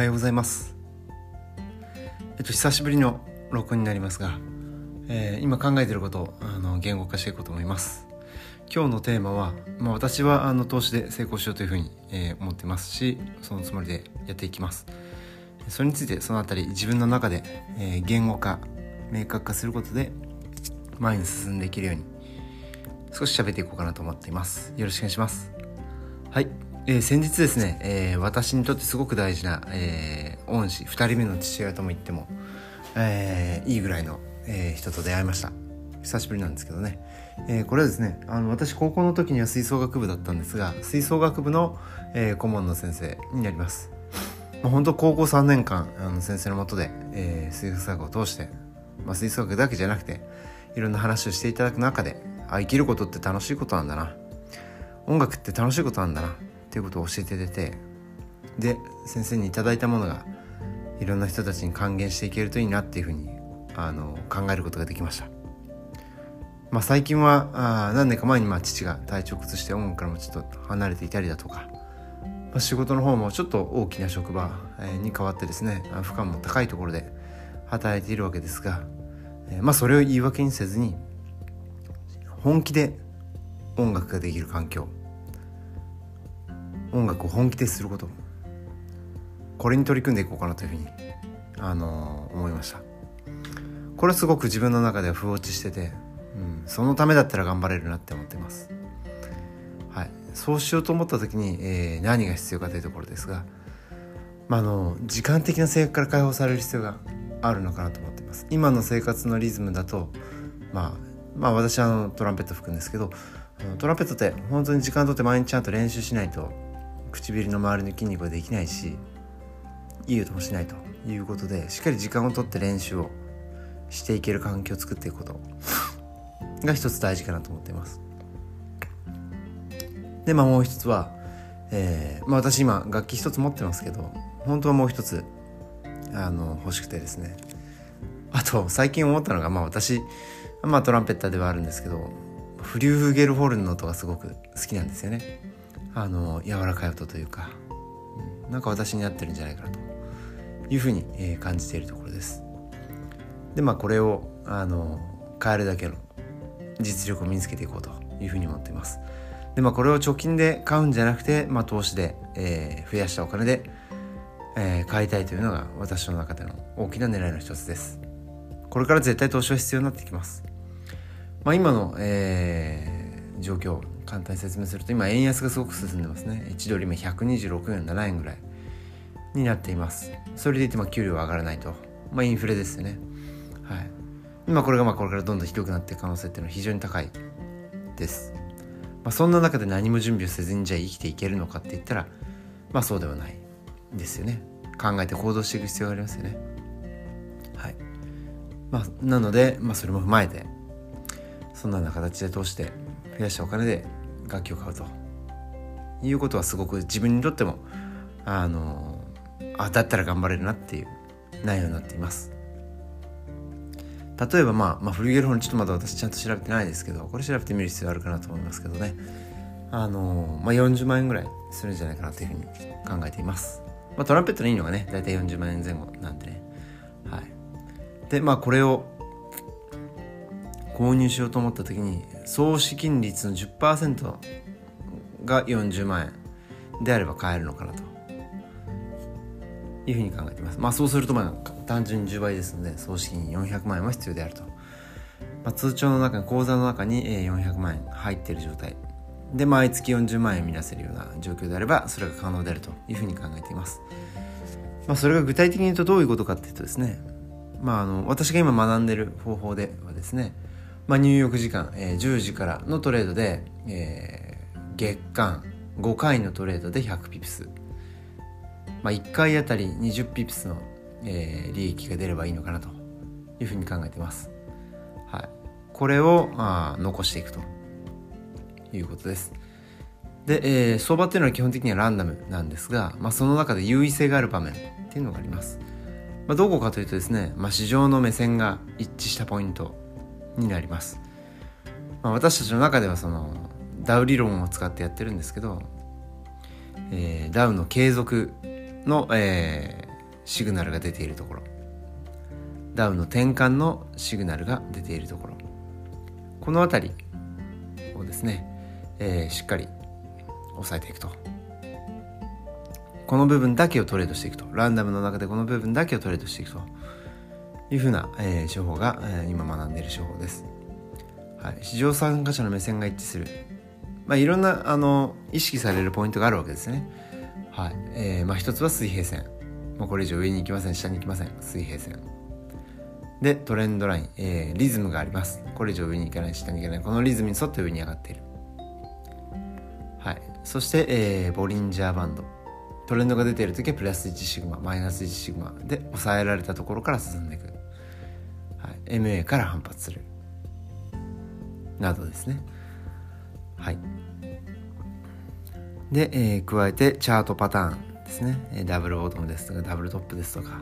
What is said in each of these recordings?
はようございます。えっと久しぶりの録音になりますが、えー、今考えていることをあの言語化していこうと思います。今日のテーマは、まあ、私はあの投資で成功しようというふうに、えー、思ってますしそのつもりでやっていきます。それについてそのあたり自分の中で、えー、言語化明確化することで前に進んでいけるように少し喋っていこうかなと思っています。よろしくお願いします。はい。えー、先日ですね、えー、私にとってすごく大事な、えー、恩師2人目の父親とも言っても、えいいぐらいの、え人と出会いました。久しぶりなんですけどね、えこれはですねあの私高校の時には吹奏楽部だったんですが吹奏楽部の、え顧問の先生になります、まあ、本当高校3年間あの先生のもとで、え吹奏楽を通して、まあ、吹奏楽だけじゃなくていろんな話をしていただく中であ生きることって楽しいことなんだな。音楽って楽しいことなんだな。っていうことを教えて出てで先生に頂いたものがいろんな人たちに還元していけるといいなっていうふうにあの考えることができました。まあ、最近はあ何年か前にまあ父が体調崩して音楽からもちょっと離れていたりだとか、まあ、仕事の方もちょっと大きな職場に変わってですね負荷も高いところで働いているわけですが、えまあ、それを言い訳にせずに本気で音楽ができる環境音楽を本気ですること。これに取り組んでいこうかなというふうに、あのー、思いました。これすごく自分の中では不落ちしてて、うん、そのためだったら頑張れるなって思ってます。はい。そうしようと思った時に、えー、何が必要かというところですが、まあ、あの時間的な制約から解放される必要があるのかなと思ってます。今の生活のリズムだとまあまあ私はあのトランペット吹くんですけどトランペットって本当に時間とって毎日ちゃんと練習しないと唇の周りの筋肉はできないしいい音もしないということでしっかり時間をとって練習をしていける環境を作っていくことが一つ大事かなと思っています。でまあもう一つは、えーまあ、私今楽器一つ持ってますけど本当はもう一つあの欲しくてですね。あと最近思ったのがまあ私まあトランペッターではあるんですけどフリューフゲルホルンの音がすごく好きなんですよね。あの柔らかい音というか、うん、なんか私に合ってるんじゃないかなというふうに、えー、感じているところです。でまあこれをあの変えるだけの実力を身につけていこうというふうに思っています。でまあこれを貯金で買うんじゃなくて、まあ、投資で、えー、増やしたお金で、えー、買いたいというのが私の中での大きな狙いの一つです。これから絶対投資は必要になってきます。まあ、今の、えー、状況簡単に説明すると今円安がすごく進んでますね。1ドル今126円7円ぐらいになっています。それでいてまあ給料は上がらないと。まあインフレですよね。はい。今これがまあこれからどんどんひどくなっていく可能性っていうのは非常に高いです、まあ、そんな中で何も準備をせずにじゃあ生きていけるのかって言ったらまあそうではないですよね。考えて行動していく必要がありますよね。はい。まあなので、まあ、それも踏まえてそんなような形で通して増やしたお金で楽器を買うということはすごく自分にとってもあのあだったら頑張れるなっていう内容になっています。例えばまあ、まあ、フルゲルホンちょっとまだ私ちゃんと調べてないですけどこれ調べてみる必要あるかなと思いますけどね。あのまあ40万円ぐらいするんじゃないかなというふうに考えています、まあ、トランペットのいいのがね大体40万円前後なんでね。はい。でまあこれを購入しようと思った時に総資金率の10%が40万円であれば買えるのかなというふうに考えています。まあそうするとまあ単純に10倍ですので総資金400万円は必要であると。まあ、通帳の中に口座の中に400万円入っている状態で毎月40万円見なせるような状況であればそれが可能であるというふうに考えています。まあ、それが具体的に言うとどういうことかっていうとですねまあ、あの私が今学んでる方法ではですねまあ、入浴時間、えー、10時からのトレードで、えー、月間5回のトレードで100ピプス、まあ、1回あたり20ピプスの、えー、利益が出ればいいのかなというふうに考えてます。はい、これを、まあ、残していくということです。で、えー、相場っていうのは基本的にはランダムなんですが、まあ、その中で優位性がある場面っていうのがあります。まあ、どこかというとですね、まあ、市場の目線が一致したポイントになります、まあ、私たちの中ではそのダウ理論を使ってやってるんですけど、えー、ダウの継続の、えシグナルが出ているところ。ダウの転換のシグナルが出ているところ。この辺りをですね、えー、しっかり押さえていくと。この部分だけをトレードしていくと。ランダムの中でこの部分だけをトレードしていくと。いうふうな、えー、手法が、えー、今学んでいる手法です、はい、市場参加者の目線が一致する、まあ、いろんなあの意識されるポイントがあるわけですね。はい。えーまあ、一つは水平線。もうこれ以上上に行きません。下に行きません。水平線。でトレンドライン、えー、リズムがあります。これ以上上に行かない。下に行かない。このリズムに沿って上に上がっている。はい。そして、えー、ボリンジャーバンド。トレンドが出ている時はプラス1シグママイナス1シグマで抑えられたところから進んでいく、MA から反発する。などですね。はい。で、えー、加えてチャートパターンですね。ダブルボトムですとかダブルトップですとか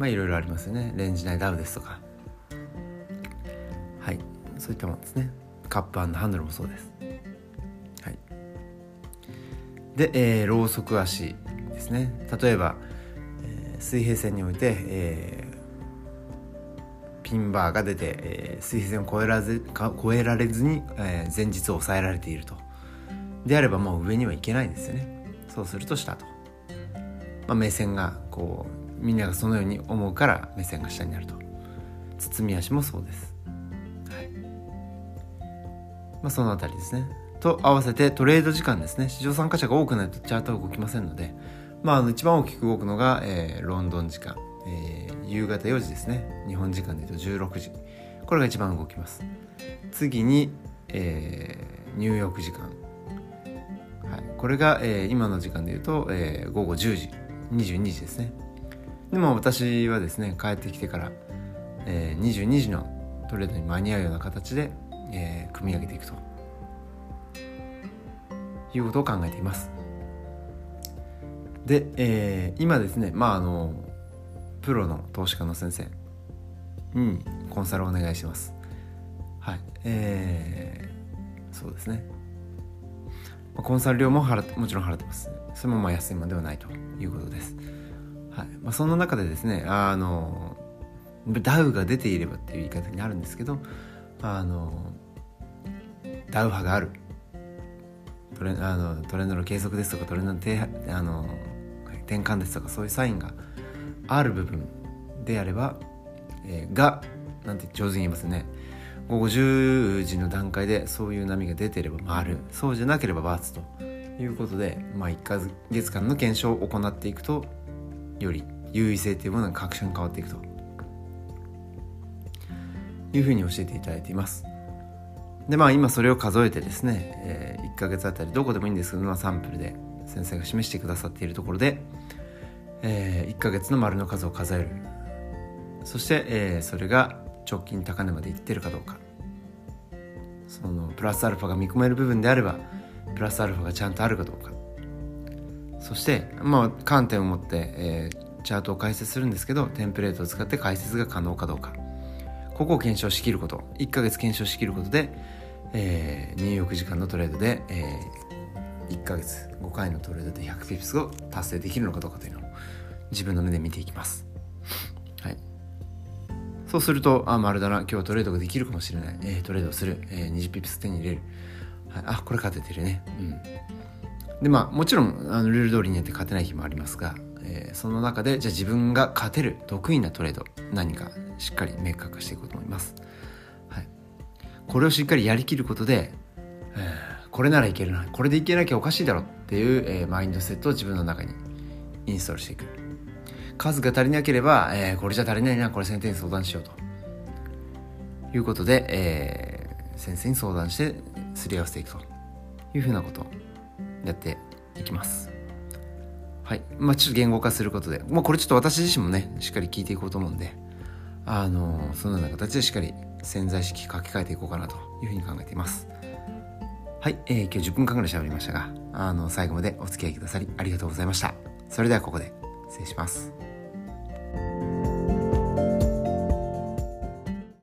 まあいろいろありますよね。レンジ内ダウですとか。はい。そういったものですね。カップハンドルもそうです。はい。で、えー、ローソク足ですね。例えば、えー、水平線において、えー、ピンバーが出て、えー、水平線を越えらず越えられずに、えー、前日を抑えられていると。であればもう上にはいけないですよね。そうすると下と、まあ、目線がこうみんながそのように思うから目線が下になると。包み足もそうです、はい。まあ、その辺りですね。と合わせてトレード時間ですね。市場参加者が多くないとチャートは動きませんので、まあ、あの一番大きく動くのが、えー、ロンドン時間、えー、夕方4時ですね。日本時間でいうと16時。これが一番動きます。次に、えー、ニューヨーク時間、はい、これが、えー、今の時間でいうと、えー、午後10時。22時ですね。でも私はですね帰ってきてから、えー、22時のトレードに間に合うような形で、えー、組み上げていくと。いうことを考えています。で、えー、今ですねまああのプロの投資家の先生。にコンサルをお願いします。はい。えー、そうですね。コンサル料も払もちろん払ってます。それもまあ安いものではないということです。はい。まあ、そんな中でですねあのダウが出ていればっていう言い方になるんですけどあのダウ波がある。トレあのトレンドの計測ですとかトレンドの低あの転換ですとかそういうサインがある部分であれば、えー、がなんて上手に言いますね。午後10時の段階でそういう波が出てれば丸そうじゃなければ×ということで、まあ、1か月間の検証を行っていくとより優位性というものが確証に変わっていくというふうに教えていただいています。でまあ今それを数えてですね、えー、1ヶ月あたりどこでもいいんですけど、まあ、サンプルで先生が示してくださっているところで、えー、1ヶ月の丸の数を数える。そして、えー、それが直近高値までいってるかどうか。そのプラスアルファが見込める部分であればプラスアルファがちゃんとあるかどうか。そしてまあ観点を持って、えー、チャートを解説するんですけどテンプレートを使って解説が可能かどうか。ここを検証しきること。1ヶ月検証しきることで、えー、ニューヨーク時間のトレードで、えー、1ヶ月5回のトレードで100ピプスを達成できるのかどうかというの自分の目で見ていきます。はい、そうすると、あ、丸だな、今日はトレードができるかもしれない。えー、トレードする。えー、20ピップス手に入れる。はい、あ、これ勝ててるね。うん。でまあもちろんあのルール通りにやって勝てない日もありますが、えー、その中でじゃあ自分が勝てる得意なトレード何かしっかり明確していこうと思います、はい、これをしっかりやりきることで、えー、これならいけるなこれでいけなきゃおかしいだろっていう、えー、マインドセットを自分の中にインストールしていく数が足りなければ、えー、これじゃ足りないなこれ先生に相談しようということで、えー、先生に相談してすり合わせていくというふうなことをやっていきます。はい。まあちょっと言語化することで、まあこれちょっと私自身もね、しっかり聞いていこうと思うんで、あの、そのような形でしっかり潜在意識書き換えていこうかなというふうに考えています。はい、えー、今日10分間ぐらい喋りましたが、あの、最後までお付き合いくださりありがとうございました。それではここで失礼します。